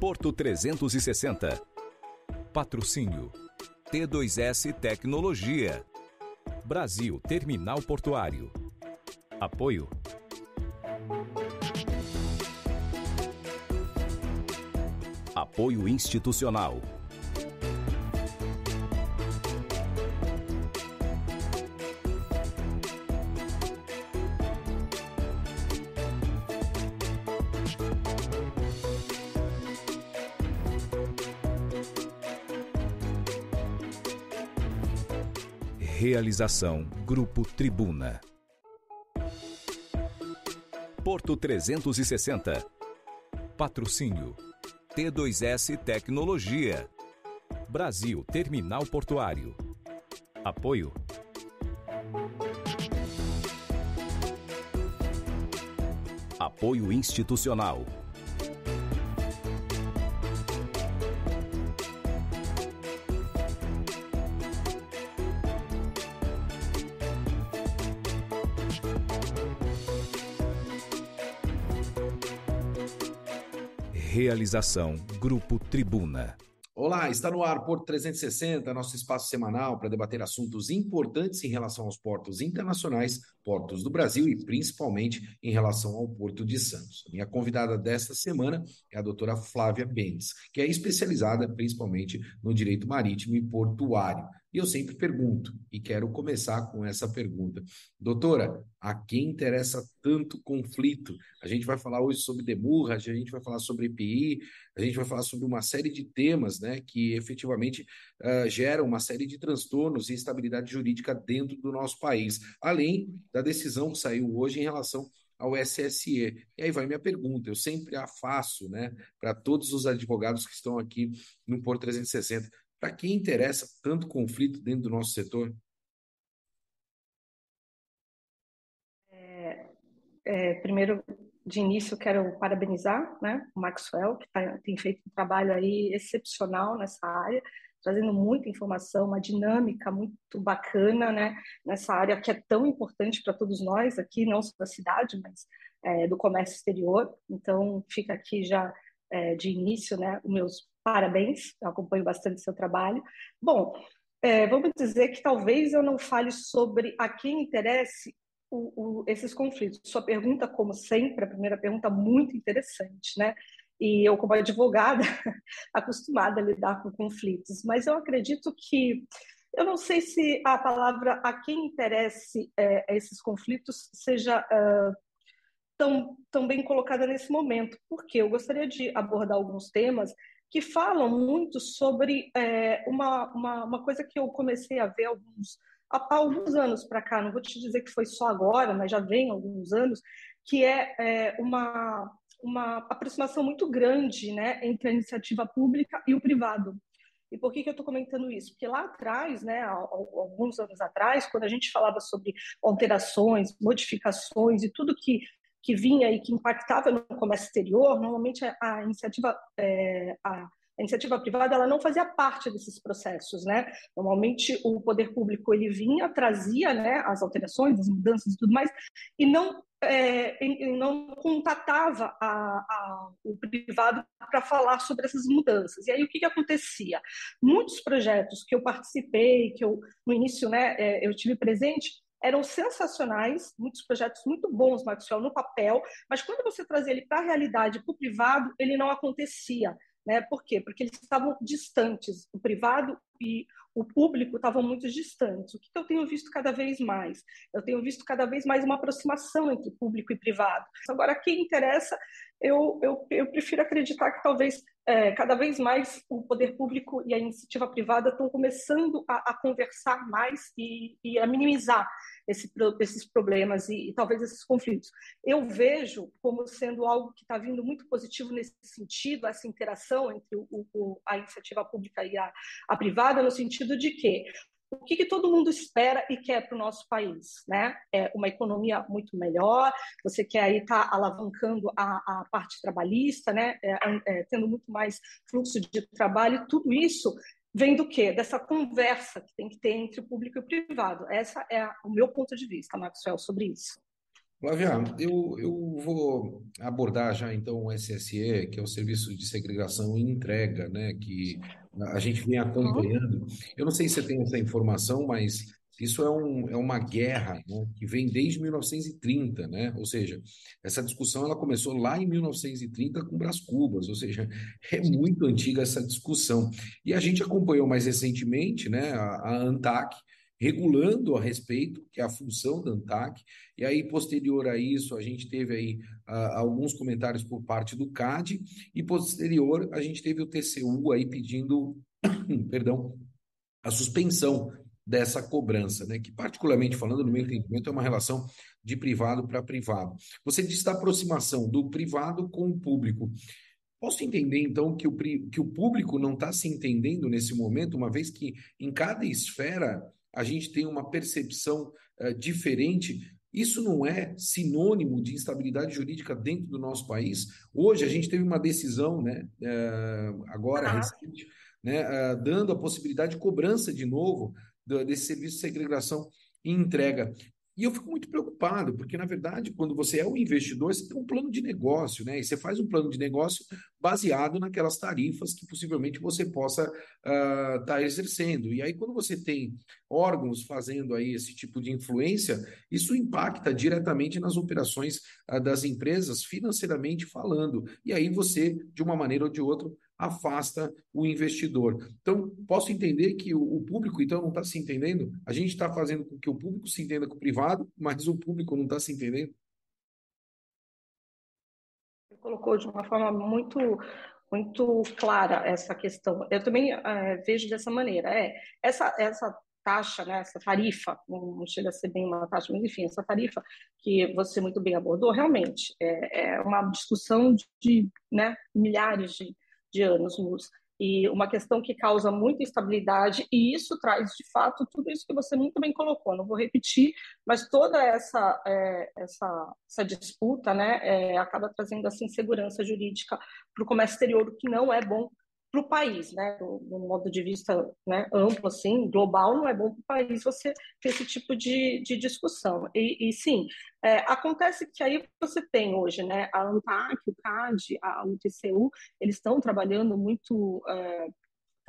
Porto 360. Patrocínio T2S Tecnologia. Brasil Terminal Portuário. Apoio Apoio institucional. Realização Grupo Tribuna. Porto 360. Patrocínio T2S Tecnologia. Brasil Terminal Portuário. Apoio Apoio institucional. Realização Grupo Tribuna. Olá, está no ar Porto 360, nosso espaço semanal para debater assuntos importantes em relação aos portos internacionais, portos do Brasil e principalmente em relação ao Porto de Santos. Minha convidada desta semana é a doutora Flávia Bendes, que é especializada principalmente no direito marítimo e portuário. E eu sempre pergunto, e quero começar com essa pergunta. Doutora, a quem interessa tanto conflito? A gente vai falar hoje sobre demurra, a gente vai falar sobre EPI, a gente vai falar sobre uma série de temas né, que efetivamente uh, geram uma série de transtornos e instabilidade jurídica dentro do nosso país, além da decisão que saiu hoje em relação ao SSE. E aí vai minha pergunta, eu sempre a faço, né, para todos os advogados que estão aqui no Por 360. Para quem interessa tanto conflito dentro do nosso setor? É, é, primeiro, de início, quero parabenizar né, o Maxwell, que tá, tem feito um trabalho aí excepcional nessa área, trazendo muita informação, uma dinâmica muito bacana né, nessa área que é tão importante para todos nós aqui, não só da cidade, mas é, do comércio exterior. Então, fica aqui já é, de início né, os meus parabéns, eu acompanho bastante seu trabalho. Bom, é, vamos dizer que talvez eu não fale sobre a quem interesse o, o, esses conflitos. Sua pergunta, como sempre, a primeira pergunta muito interessante, né? E eu, como advogada, acostumada a lidar com conflitos, mas eu acredito que eu não sei se a palavra a quem interesse é, esses conflitos seja uh, tão, tão bem colocada nesse momento, porque eu gostaria de abordar alguns temas que falam muito sobre é, uma, uma, uma, coisa que eu comecei a ver alguns, há, alguns anos para cá, não vou te dizer que foi só agora, mas já vem alguns anos, que é, é uma, uma aproximação muito grande né, entre a iniciativa pública e o privado. E por que, que eu estou comentando isso? Porque lá atrás, né, alguns anos atrás, quando a gente falava sobre alterações, modificações e tudo que que vinha e que impactava no comércio exterior, normalmente a iniciativa, é, a, a iniciativa privada ela não fazia parte desses processos, né? Normalmente o poder público ele vinha, trazia, né, as alterações, as mudanças e tudo mais, e não é, não contatava a, a, o privado para falar sobre essas mudanças. E aí o que, que acontecia? Muitos projetos que eu participei, que eu no início, né, é, eu tive presente, eram sensacionais, muitos projetos muito bons, Maxwell, no papel, mas quando você trazia ele para a realidade, para o privado, ele não acontecia. Né? Por quê? Porque eles estavam distantes, o privado e o público estavam muito distantes. O que eu tenho visto cada vez mais? Eu tenho visto cada vez mais uma aproximação entre público e privado. Agora, quem interessa, eu, eu, eu prefiro acreditar que talvez é, cada vez mais o poder público e a iniciativa privada estão começando a, a conversar mais e, e a minimizar esse, esses problemas e, e, talvez esses conflitos. Eu vejo como sendo algo que está vindo muito positivo nesse sentido, essa interação entre o, o, a iniciativa pública e a, a privada, no sentido de que o que, que, todo mundo espera e quer para o nosso país, né? É uma economia muito melhor, você quer aí estar tá alavancando a, a, parte trabalhista, né? É, é, tendo muito mais fluxo de trabalho, tudo isso vem do quê? Dessa conversa que tem que ter entre o público e o privado. Essa é o meu ponto de vista, Maxwell, sobre isso. Flávia, eu, eu vou abordar já então o SSE, que é o Serviço de Segregação e Entrega, né, que a gente vem acompanhando. Eu não sei se você tem essa informação, mas isso é, um, é uma guerra né, que vem desde 1930, né? Ou seja, essa discussão ela começou lá em 1930 com Brás Cubas, ou seja, é muito antiga essa discussão. E a gente acompanhou mais recentemente, né, a, a ANTAC, regulando a respeito, que é a função da ANTAC, e aí, posterior a isso, a gente teve aí uh, alguns comentários por parte do CAD, e posterior a gente teve o TCU aí pedindo, perdão, a suspensão dessa cobrança, né? que particularmente falando, no meu entendimento, é uma relação de privado para privado. Você disse da aproximação do privado com o público. Posso entender, então, que o, que o público não está se entendendo nesse momento, uma vez que em cada esfera a gente tem uma percepção uh, diferente. Isso não é sinônimo de instabilidade jurídica dentro do nosso país. Hoje a gente teve uma decisão, né, uh, agora ah. recente, né, uh, dando a possibilidade de cobrança de novo do, desse serviço de segregação e entrega. E eu fico muito preocupado, porque, na verdade, quando você é um investidor, você tem um plano de negócio, né? E você faz um plano de negócio baseado naquelas tarifas que possivelmente você possa estar uh, tá exercendo. E aí, quando você tem órgãos fazendo aí esse tipo de influência, isso impacta diretamente nas operações uh, das empresas, financeiramente falando. E aí você, de uma maneira ou de outra, afasta o investidor. Então, posso entender que o, público, então, não está se entendendo? A gente está fazendo com que o público se entenda com o privado, mas o público não está se entendendo? Você colocou de uma forma muito muito clara essa questão. Eu também é, vejo dessa maneira. É essa essa taxa, né, essa tarifa, não chega a ser bem uma taxa, mas enfim, essa tarifa que você muito bem abordou, realmente é, é uma discussão de né, milhares de, de anos luz. E uma questão que causa muita instabilidade, e isso traz, de fato, tudo isso que você muito bem colocou. Não vou repetir, mas toda essa, é, essa, essa disputa né, é, acaba trazendo essa insegurança jurídica para o comércio exterior, o que não é bom para o país, né? Do, do, modo de vista né, amplo, assim, global, não é bom para o país você ter esse tipo de, de discussão. E, e sim, é, acontece que aí você tem hoje, né, a ANTAC, o CAD, a UTCU, eles estão trabalhando muito é,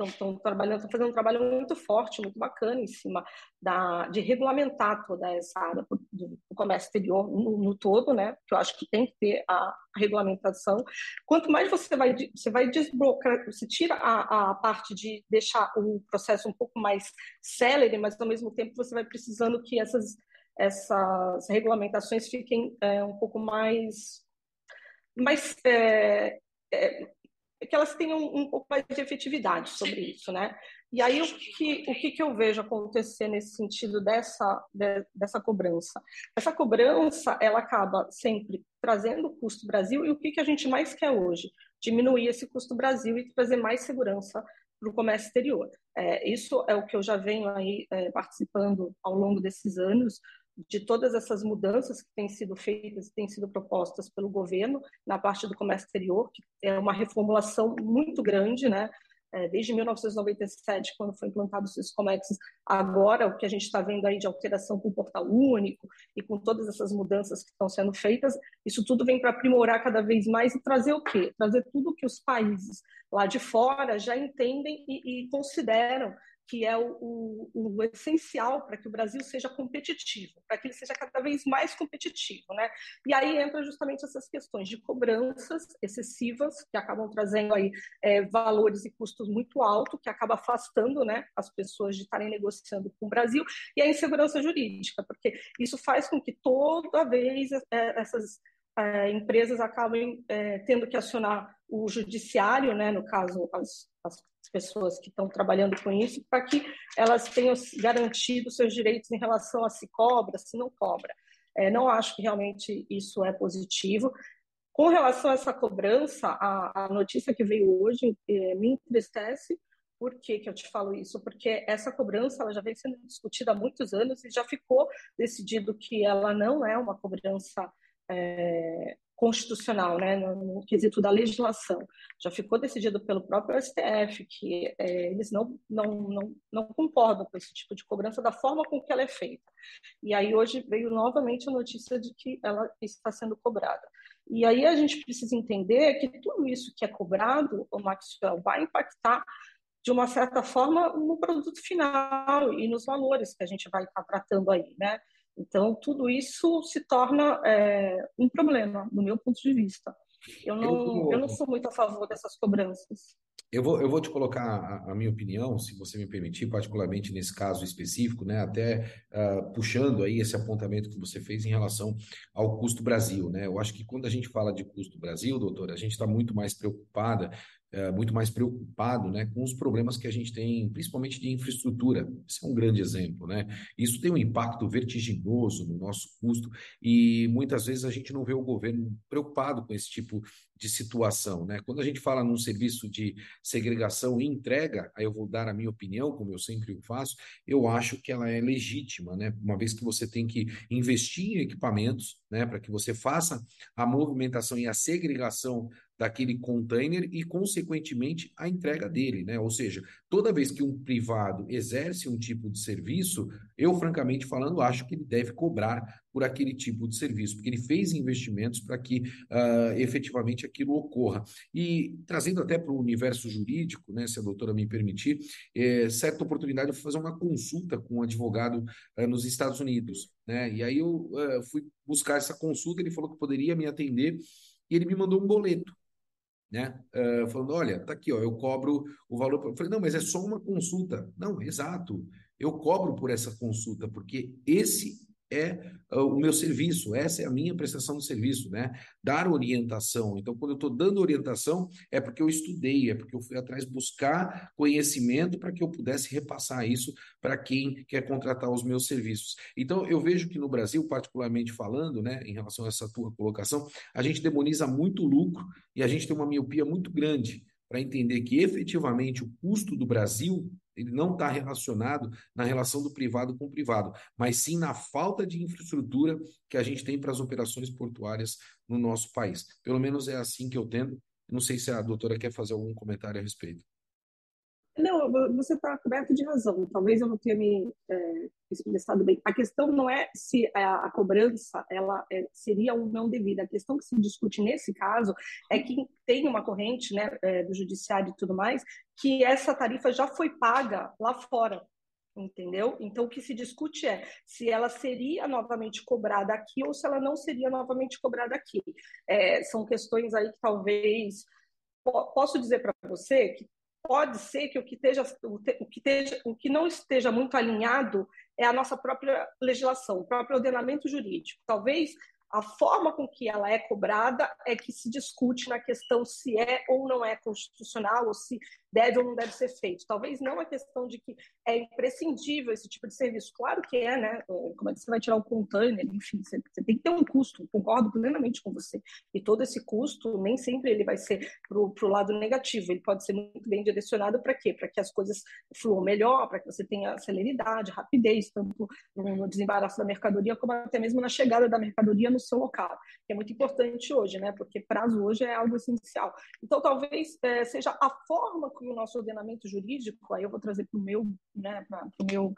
estão trabalhando, estão fazendo um trabalho muito forte, muito bacana em cima da, de regulamentar toda essa área do, comércio exterior no, no, todo, né? Que eu acho que tem que ter a regulamentação. Quanto mais você vai, você vai desbloquear, você tira a, a parte de deixar o processo um pouco mais célere, mas ao mesmo tempo você vai precisando que essas essas regulamentações fiquem é, um pouco mais mais é, é, que elas tenham um pouco mais de efetividade sobre isso, né? E aí o que, o que, que eu vejo acontecer nesse sentido dessa, de, dessa cobrança? Essa cobrança, ela acaba sempre trazendo o custo Brasil e o que, que a gente mais quer hoje? Diminuir esse custo Brasil e trazer mais segurança para o comércio exterior. É, isso é o que eu já venho aí é, participando ao longo desses anos, de todas essas mudanças que têm sido feitas e têm sido propostas pelo governo na parte do comércio exterior, que é uma reformulação muito grande, né? É, desde 1997, quando foi implantado o Syscomex, agora o que a gente está vendo aí de alteração com o portal único e com todas essas mudanças que estão sendo feitas, isso tudo vem para aprimorar cada vez mais e trazer o quê? Trazer tudo que os países lá de fora já entendem e, e consideram que é o, o, o essencial para que o Brasil seja competitivo, para que ele seja cada vez mais competitivo, né? E aí entra justamente essas questões de cobranças excessivas que acabam trazendo aí é, valores e custos muito altos, que acaba afastando, né, as pessoas de estarem negociando com o Brasil e a insegurança jurídica, porque isso faz com que toda vez é, essas é, empresas acabem é, tendo que acionar o judiciário, né, no caso as, as pessoas que estão trabalhando com isso, para que elas tenham garantido seus direitos em relação a se cobra, se não cobra. É, não acho que realmente isso é positivo. Com relação a essa cobrança, a, a notícia que veio hoje é, me entristece. Por que, que eu te falo isso? Porque essa cobrança ela já vem sendo discutida há muitos anos e já ficou decidido que ela não é uma cobrança é, constitucional, né, no, no, quesito da legislação. Já ficou decidido pelo próprio STF que é, eles não, não, não, não concordam com esse tipo de cobrança da forma com que ela é feita. E aí hoje veio novamente a notícia de que ela está sendo cobrada. E aí a gente precisa entender que tudo isso que é cobrado, o Maxwell, vai impactar de uma certa forma no produto final e nos valores que a gente vai estar tratando aí, né? Então, tudo isso se torna é, um problema, do meu ponto de vista. Eu não, eu, eu não sou muito a favor dessas cobranças. Eu vou, eu vou te colocar a, a, minha opinião, se você me permitir, particularmente nesse caso específico, né, até uh, puxando aí esse apontamento que você fez em relação ao custo Brasil. Né? Eu acho que quando a gente fala de custo Brasil, doutor, a gente está muito mais preocupada é, muito mais preocupado né, com os problemas que a gente tem, principalmente de infraestrutura. Esse é um grande exemplo. Né? Isso tem um impacto vertiginoso no nosso custo e muitas vezes a gente não vê o governo preocupado com esse tipo de situação. Né? Quando a gente fala num serviço de segregação e entrega, aí eu vou dar a minha opinião, como eu sempre faço, eu acho que ela é legítima, né? uma vez que você tem que investir em equipamentos né, para que você faça a movimentação e a segregação daquele container e, consequentemente, a entrega dele, né? Ou seja, toda vez que um privado exerce um tipo de serviço, eu, francamente falando, acho que ele deve cobrar por aquele tipo de serviço, porque ele fez investimentos para que uh, efetivamente aquilo ocorra. E trazendo até para o universo jurídico, né, se a doutora me permitir, é, certa oportunidade eu fui fazer uma consulta com um advogado uh, nos Estados Unidos, né? E aí eu uh, fui buscar essa consulta, ele falou que poderia me atender e ele me mandou um boleto né? Uh, falando, olha, tá aqui, ó, eu cobro o valor. Eu falei, não, mas é só uma consulta. Não, exato. Eu cobro por essa consulta, porque esse é uh, o meu serviço, essa é a minha prestação de serviço, né? Dar orientação. Então, quando eu estou dando orientação, é porque eu estudei, é porque eu fui atrás buscar conhecimento para que eu pudesse repassar isso para quem quer contratar os meus serviços. Então, eu vejo que no Brasil, particularmente falando, né, em relação a essa tua colocação, a gente demoniza muito lucro e a gente tem uma miopia muito grande para entender que efetivamente o custo do Brasil ele não está relacionado na relação do privado com o privado, mas sim na falta de infraestrutura que a gente tem para as operações portuárias no nosso país. Pelo menos é assim que eu tendo. Não sei se a doutora quer fazer algum comentário a respeito. Não, você está coberto de razão. Talvez eu não tenha me é, expressado bem. A questão não é se a, a cobrança ela é, seria ou não devida. A questão que se discute nesse caso é que tem uma corrente né, é, do judiciário e tudo mais que essa tarifa já foi paga lá fora. Entendeu? Então, o que se discute é se ela seria novamente cobrada aqui ou se ela não seria novamente cobrada aqui. É, são questões aí que talvez posso dizer para você que pode ser que o que, esteja, o, que esteja, o que não esteja muito alinhado é a nossa própria legislação, o próprio ordenamento jurídico. Talvez a forma com que ela é cobrada é que se discute na questão se é ou não é constitucional, ou se deve ou não deve ser feito. Talvez não a questão de que é imprescindível esse tipo de serviço. Claro que é, né? Como é que você vai tirar o container? Enfim, você, você tem que ter um custo. Concordo plenamente com você. E todo esse custo, nem sempre ele vai ser para o lado negativo. Ele pode ser muito bem direcionado para quê? Para que as coisas fluam melhor, para que você tenha celeridade, rapidez, tanto no desembaraço da mercadoria, como até mesmo na chegada da mercadoria no seu local, que é muito importante hoje, né? Porque prazo hoje é algo essencial. Então, talvez é, seja a forma que o nosso ordenamento jurídico, aí eu vou trazer para o meu, né, para o meu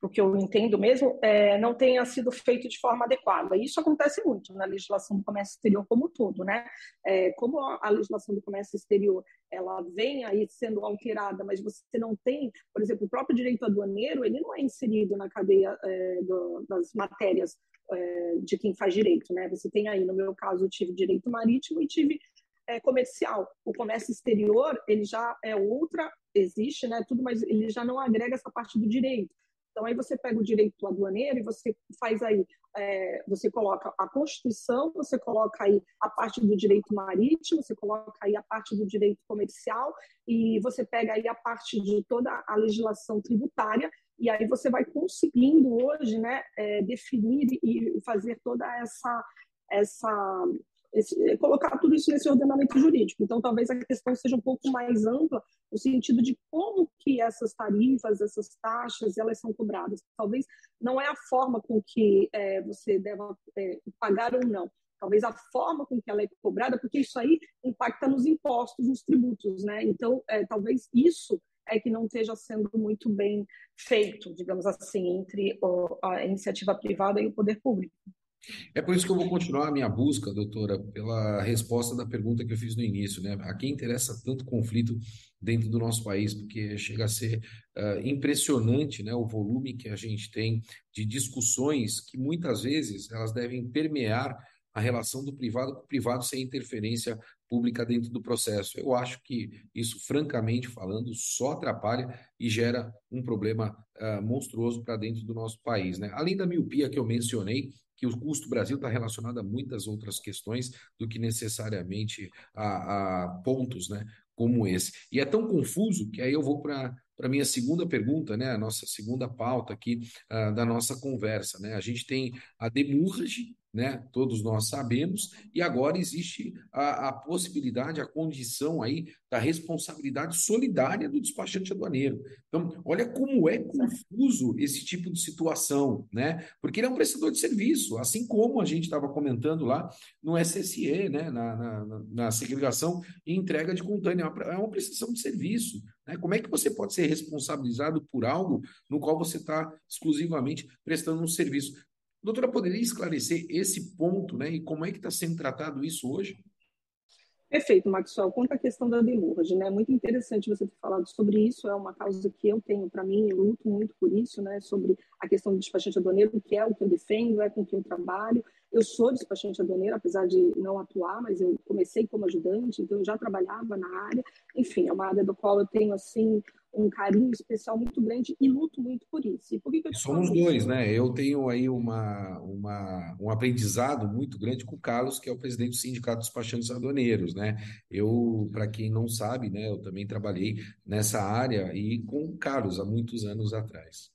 o que eu entendo mesmo, é, não tenha sido feito de forma adequada. Isso acontece muito na legislação do comércio exterior como um todo, né? É, como a legislação do comércio exterior ela vem aí sendo alterada, mas você não tem, por exemplo, o próprio direito aduaneiro, ele não é inserido na cadeia é, do, das matérias é, de quem faz direito, né? Você tem aí, no meu caso, eu tive direito marítimo e tive é, comercial. O comércio exterior, ele já é outra, existe, né, tudo, mas ele já não agrega essa parte do direito. Então, aí você pega o direito aduaneiro e você faz aí, é, você coloca a Constituição, você coloca aí a parte do direito marítimo, você coloca aí a parte do direito comercial e você pega aí a parte de toda a legislação tributária e aí você vai conseguindo hoje, né, é, definir e fazer toda essa essa esse, colocar tudo isso nesse ordenamento jurídico. Então, talvez a questão seja um pouco mais ampla no sentido de como que essas tarifas, essas taxas, elas são cobradas. Talvez não é a forma com que é, você deva é, pagar ou não, talvez a forma com que ela é cobrada, porque isso aí impacta nos impostos, nos tributos, né? Então, é, talvez isso é que não esteja sendo muito bem feito, digamos assim, entre a iniciativa privada e o poder público. É por isso que eu vou continuar a minha busca, doutora, pela resposta da pergunta que eu fiz no início, né? A quem interessa tanto conflito dentro do nosso país, porque chega a ser uh, impressionante, né, o volume que a gente tem de discussões que muitas vezes elas devem permear a relação do privado com o privado sem interferência pública dentro do processo. Eu acho que isso, francamente falando, só atrapalha e gera um problema uh, monstruoso para dentro do nosso país. Né? Além da miopia que eu mencionei, que o custo Brasil está relacionado a muitas outras questões do que necessariamente a, a pontos né, como esse. E é tão confuso que aí eu vou para a minha segunda pergunta, né, a nossa segunda pauta aqui uh, da nossa conversa. Né? A gente tem a demurrage, né? Todos nós sabemos, e agora existe a, a, possibilidade, a condição aí da responsabilidade solidária do despachante aduaneiro. Então, olha como é confuso esse tipo de situação, né? Porque ele é um prestador de serviço, assim como a gente estava comentando lá no SSE, né? Na, na, na, segregação e entrega de contânea, é uma prestação de serviço. Né? Como é que você pode ser responsabilizado por algo no qual você está exclusivamente prestando um serviço? Doutora, poderia esclarecer esse ponto, né? E como é que está sendo tratado isso hoje? Perfeito, Maxwell. Quanto à questão da demurge, né? Muito interessante você ter falado sobre isso. É uma causa que eu tenho para mim, eu luto muito por isso, né? Sobre a questão do despachante aduaneiro, que é o que eu defendo, é com quem eu trabalho. Eu sou despachante aduaneiro, apesar de não atuar, mas eu comecei como ajudante, então eu já trabalhava na área. Enfim, é uma área do qual eu tenho assim um carinho especial muito grande e luto muito por isso. E por que, que eu Somos dois, isso? né? Eu tenho aí uma, uma, um aprendizado muito grande com o Carlos, que é o presidente do Sindicato dos Despachantes Aduaneiros, né? Eu, para quem não sabe, né, eu também trabalhei nessa área e com o Carlos há muitos anos atrás.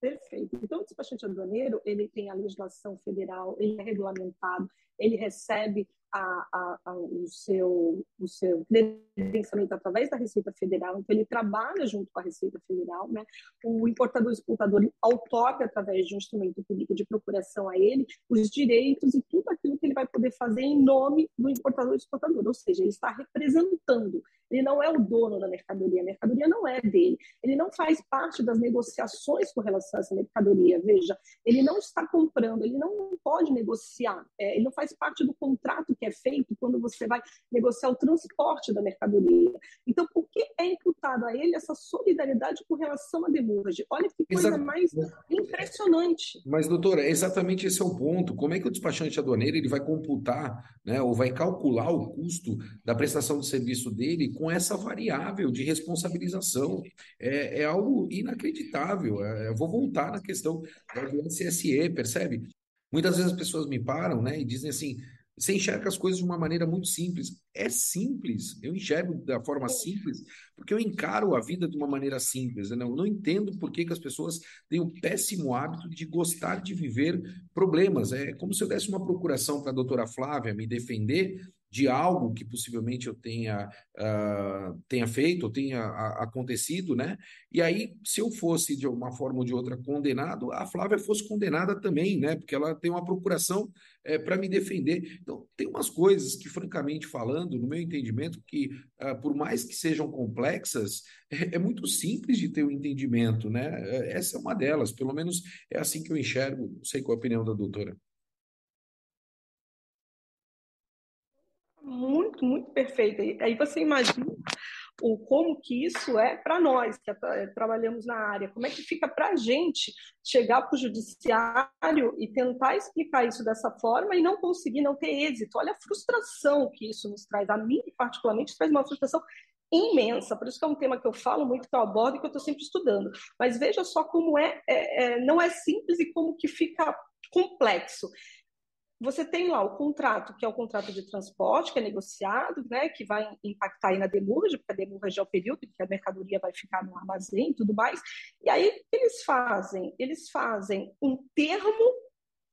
Perfeito. Então, o despachante aduaneiro, ele tem a legislação federal, ele é regulamentado, ele recebe a, a, a, o seu, o seu credenciamento através da Receita Federal, então ele trabalha junto com a Receita Federal, né? O importador exportador outorga através de um instrumento público de procuração a ele os direitos e tudo aquilo que ele vai poder fazer em nome do importador exportador, ou seja, ele está representando. Ele não é o dono da mercadoria, a mercadoria não é dele. Ele não faz parte das negociações com relação a essa mercadoria. Veja, ele não está comprando, ele não pode negociar, é, ele não faz parte do contrato que é feito quando você vai negociar o transporte da mercadoria. Então, por que é imputado a ele essa solidariedade com relação à demurge? Olha que coisa Exato. mais impressionante. Mas, doutora, exatamente esse é o ponto. Como é que o despachante aduaneiro ele vai computar, né, ou vai calcular o custo da prestação de serviço dele com essa variável de responsabilização? É, é algo inacreditável. É, eu vou voltar na questão do SSE, percebe? Muitas vezes as pessoas me param né, e dizem assim: você enxerga as coisas de uma maneira muito simples. É simples, eu enxergo da forma simples, porque eu encaro a vida de uma maneira simples. Né? Eu não entendo por que, que as pessoas têm o péssimo hábito de gostar de viver problemas. É como se eu desse uma procuração para a doutora Flávia me defender de algo que possivelmente eu tenha, uh, tenha feito ou tenha a, acontecido, né? E aí, se eu fosse de uma forma ou de outra condenado, a Flávia fosse condenada também, né? Porque ela tem uma procuração é, para me defender. Então, tem umas coisas que, francamente falando, no meu entendimento, que uh, por mais que sejam complexas, é, é, muito simples de ter o um entendimento, né? É, essa é uma delas, pelo menos é assim que eu enxergo. Não sei qual é a opinião da doutora. Muito, muito perfeita. E aí você imagina o como que isso é para nós que trabalhamos na área, como é que fica para a gente chegar para o judiciário e tentar explicar isso dessa forma e não conseguir, não ter êxito. Olha a frustração que isso nos traz. A mim, particularmente, traz uma frustração imensa. Por isso que é um tema que eu falo muito, que eu abordo e que eu estou sempre estudando. Mas veja só como é, é, é, não é simples e como que fica complexo você tem lá o contrato, que é o contrato de transporte, que é negociado, né, que vai impactar aí na demurge, porque a demurge é o período que a mercadoria vai ficar no armazém e tudo mais. E aí, eles fazem? Eles fazem um termo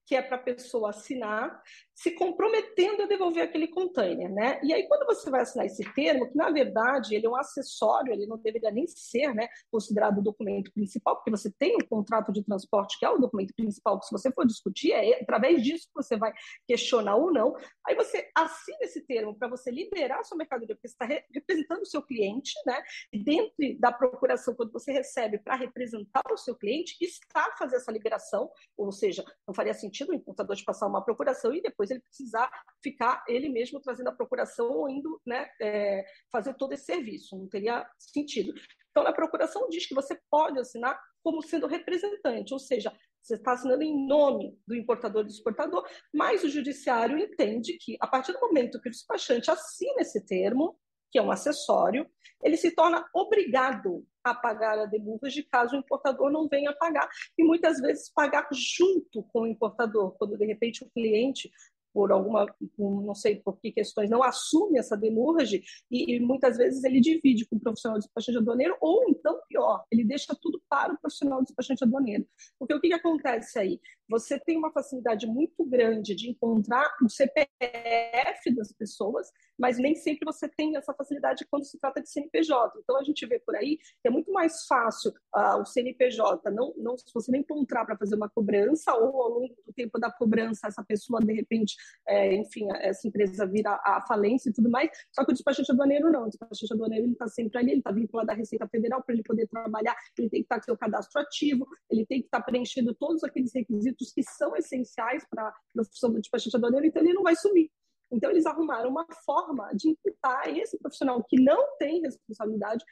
que é para a pessoa assinar, se comprometendo a devolver aquele container, né? E aí quando você vai assinar esse termo, que na verdade ele é um acessório, ele não deveria nem ser, né, considerado o documento principal, porque você tem um contrato de transporte que é o documento principal, que se você for discutir é através disso que você vai questionar ou não. Aí você assina esse termo para você liberar sua mercadoria, porque você está representando o seu cliente, né? E dentro da procuração, quando você recebe para representar o seu cliente, está fazer essa liberação, ou seja, não faria sentido o importador de passar uma procuração e depois depois ele precisar ficar ele mesmo trazendo a procuração ou indo né, é, fazer todo esse serviço. Não teria sentido. Então, na procuração diz que você pode assinar como sendo representante, ou seja, você está assinando em nome do importador e do exportador, mas o judiciário entende que, a partir do momento que o despachante assina esse termo, que é um acessório, ele se torna obrigado a pagar a demurrage caso o importador não venha pagar, e muitas vezes pagar junto com o importador, quando de repente o cliente por alguma, não sei por que questões, não assume essa demurrage e, e, muitas vezes ele divide com o profissional de despachante aduaneiro ou então pior, ele deixa tudo para o profissional de despachante aduaneiro. Porque o que, que acontece aí? Você tem uma facilidade muito grande de encontrar o CPF das pessoas, mas nem sempre você tem essa facilidade quando se trata de CNPJ. Então a gente vê por aí que é muito mais fácil uh, o CNPJ não, não se você não encontrar para fazer uma cobrança ou ao longo do tempo da cobrança essa pessoa de repente é, enfim, essa empresa vira a falência e tudo mais. Só que o despachante aduaneiro não. O despachante aduaneiro está sempre ali, ele está vinculado à Receita Federal para ele poder trabalhar, ele tem que estar tá com o cadastro ativo, ele tem que estar tá preenchendo todos aqueles requisitos que são essenciais para a profissão do despachante aduaneiro, então ele não vai sumir. Então, eles arrumaram uma forma de imputar esse profissional que não tem responsabilidade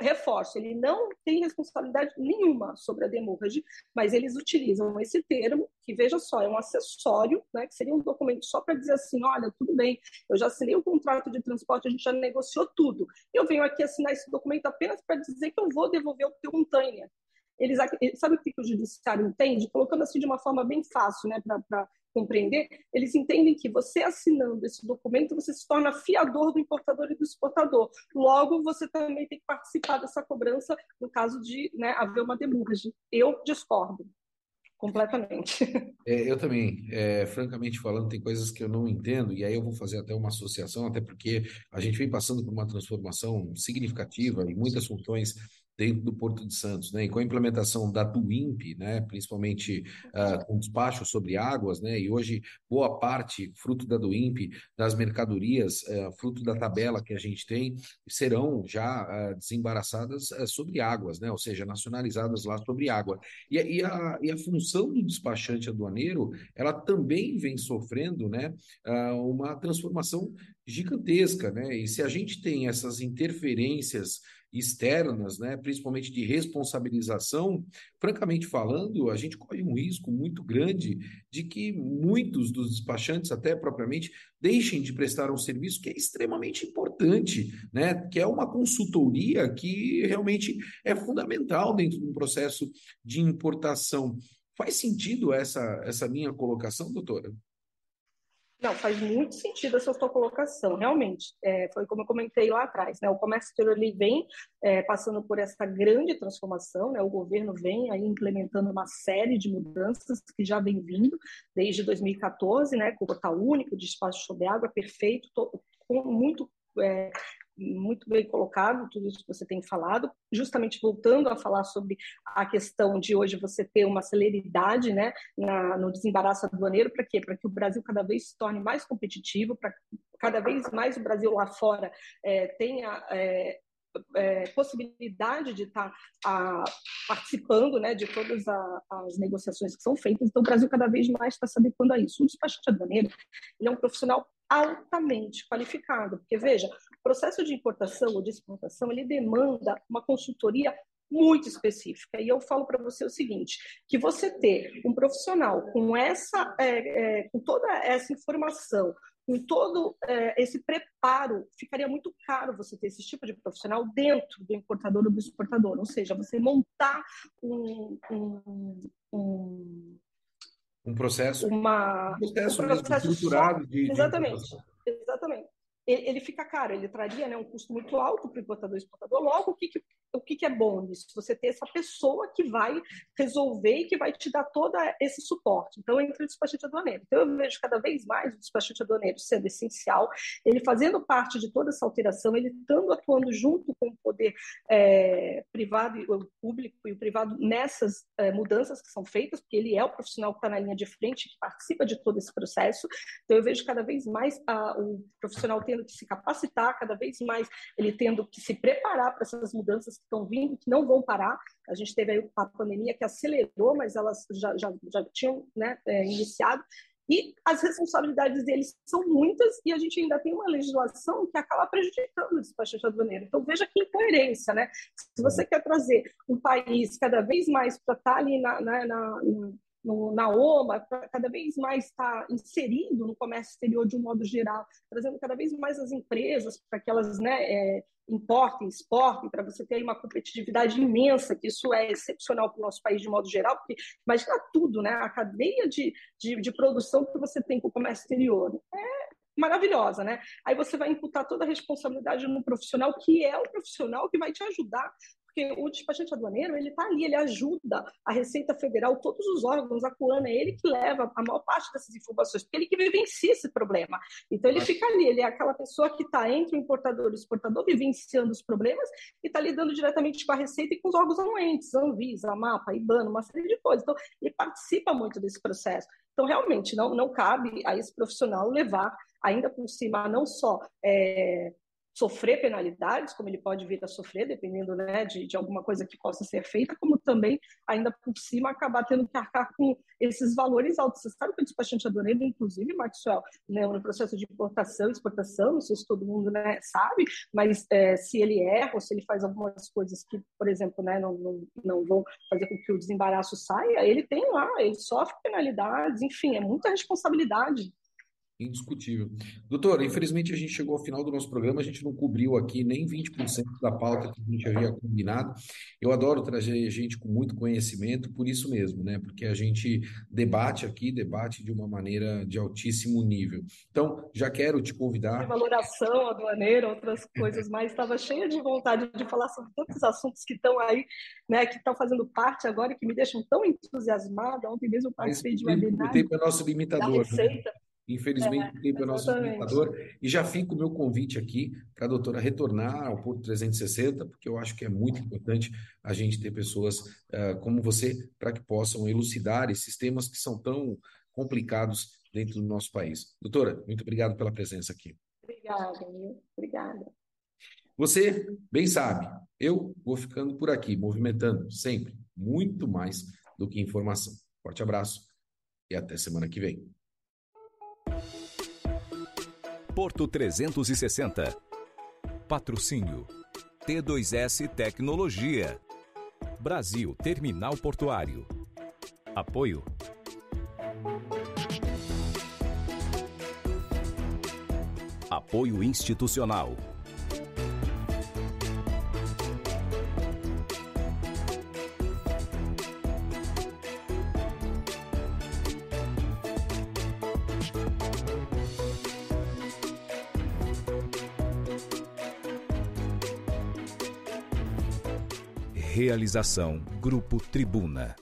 reforço, ele não tem responsabilidade nenhuma sobre a demurrage, mas eles utilizam esse termo, que veja só, é um acessório, né, que seria um documento só para dizer assim, olha, tudo bem, eu já assinei o contrato de transporte, a gente já negociou tudo. Eu venho aqui assinar esse documento apenas para dizer que eu vou devolver o teu container. Eles, sabe o que o judiciário entende? Colocando assim de uma forma bem fácil, né, para compreender, eles entendem que você assinando esse documento, você se torna fiador do importador e do exportador. Logo, você também tem que participar dessa cobrança no caso de né, haver uma demurge. Eu discordo completamente. É, eu também, é, francamente falando, tem coisas que eu não entendo, e aí eu vou fazer até uma associação, até porque a gente vem passando por uma transformação significativa e muitas funções dentro do Porto de Santos, né? E com a implementação da TUIMP, né? Principalmente uh, com despacho sobre águas, né? E hoje boa parte, fruto da DUIMP, das mercadorias, uh, fruto da tabela que a gente tem, serão já uh, desembaraçadas sobre águas, né? Ou seja, nacionalizadas lá sobre água. E, e, a, e a função do despachante aduaneiro, ela também vem sofrendo, né? uma transformação gigantesca, né? E se a gente tem essas interferências externas, né, principalmente de responsabilização, francamente falando, a gente corre um risco muito grande de que muitos dos despachantes, até propriamente, deixem de prestar um serviço que é extremamente importante, né, que é uma consultoria que realmente é fundamental dentro de um processo de importação. Faz sentido essa, essa minha colocação, doutora? Não, faz muito sentido essa sua colocação, realmente. É, foi como eu comentei lá atrás, né? O comércio exterior ele vem é, passando por essa grande transformação, né? O governo vem aí implementando uma série de mudanças que já vem vindo desde 2014, né? Com o portal único, despacho sobre água, perfeito, tô, com muito é, muito bem colocado tudo isso que você tem falado, justamente voltando a falar sobre a questão de hoje você ter uma celeridade né, na, no desembaraço aduaneiro, para quê? Para que o Brasil cada vez se torne mais competitivo, para cada vez mais o Brasil lá fora é, tenha é, é, possibilidade de estar tá, participando né, de todas a, as negociações que são feitas. Então, o Brasil cada vez mais está se adequando a isso. O despachante aduaneiro ele é um profissional altamente qualificado, porque veja, o processo de importação ou de exportação ele demanda uma consultoria muito específica. E eu falo para você o seguinte: que você ter um profissional com essa, é, é, com toda essa informação, com todo é, esse preparo, ficaria muito caro você ter esse tipo de profissional dentro do importador ou do exportador. Ou seja, você montar um, um, um um processo, uma, um processo, um processo estruturado só, de, exatamente, de exatamente. Ele, ele, fica caro, ele traria né, um custo muito alto para o importador e exportador. Logo, o que, que o que, que é bom nisso? Você ter essa pessoa que vai resolver e que vai te dar todo esse suporte. Então, entre o despachante aduaneiro. Então, eu vejo cada vez mais o despachante aduaneiro sendo essencial, ele fazendo parte de toda essa alteração, ele estando atuando junto com o poder é, privado e o público e o privado nessas é, mudanças que são feitas, porque ele é o profissional que está na linha de frente, que participa de todo esse processo. Então, eu vejo cada vez mais a, o profissional tendo que se capacitar, cada vez mais ele tendo que se preparar para essas mudanças estão vindo, que não vão parar. A gente teve aí a pandemia que acelerou, mas elas já, já, já tinham né, é, iniciado. E as responsabilidades deles são muitas e a gente ainda tem uma legislação que acaba prejudicando o despachante aduaneiro. Então, veja que incoerência, né? Se você quer trazer um país cada vez mais para estar ali na, na, na, no, na OMA, cada vez mais está inserido no comércio exterior de um modo geral, trazendo cada vez mais as empresas para que elas né, é, importem, exportem, para você ter uma competitividade imensa, que isso é excepcional para o nosso país de modo geral, porque imagina tudo, né? A cadeia de, de, de produção que você tem com o comércio exterior. É maravilhosa, né? Aí você vai imputar toda a responsabilidade no profissional, que é o profissional que vai te ajudar porque o despachante aduaneiro, ele está ali, ele ajuda a Receita Federal, todos os órgãos, a Coana, é ele que leva a maior parte dessas informações, porque ele que vivencia esse problema. Então, ele fica ali, ele é aquela pessoa que está entre o importador e o exportador, vivenciando os problemas, e está lidando diretamente com a Receita e com os órgãos anuentes, Anvisa, MAPA, IBANO, uma série de coisas. Então, ele participa muito desse processo. Então, realmente, não, não cabe a esse profissional levar ainda por cima não só é, sofrer penalidades, como ele pode vir a sofrer, dependendo né, de, de alguma coisa que possa ser feita, como também, ainda por cima, acabar tendo que arcar com esses valores altos. Você sabe que o despachante aduaneiro, inclusive, Maxwell, né, no processo de importação e exportação, não sei se todo mundo né, sabe, mas é, se ele erra ou se ele faz algumas coisas que, por exemplo, né, não, não, não vão fazer com que o desembaraço saia, ele tem lá, ele sofre penalidades, enfim, é muita responsabilidade Indiscutível. Doutor, infelizmente a gente chegou ao final do nosso programa, a gente não cobriu aqui nem 20% da pauta que a gente havia combinado. Eu adoro trazer gente com muito conhecimento, por isso mesmo, né? Porque a gente debate aqui, debate de uma maneira de altíssimo nível. Então, já quero te convidar. Valoração aduaneira, outras coisas mais. Estava cheia de vontade de falar sobre tantos assuntos que estão aí, né? Que estão fazendo parte agora e que me deixam tão entusiasmada. Ontem mesmo eu participei de um webinar. O tempo é nosso limitador. Da né? receita. Né? Infelizmente, é, o tempo é nosso limitador. E já fica o meu convite aqui para a doutora retornar ao Porto 360, porque eu acho que é muito importante a gente ter pessoas uh, como você para que possam elucidar esses temas que são tão complicados dentro do nosso país. Doutora, muito obrigado pela presença aqui. Obrigada, obrigada. Você bem sabe, eu vou ficando por aqui, movimentando sempre muito mais do que informação. Forte abraço e até semana que vem. Porto 360. Patrocínio. T2S Tecnologia. Brasil Terminal Portuário. Apoio. Apoio institucional. Realização Grupo Tribuna.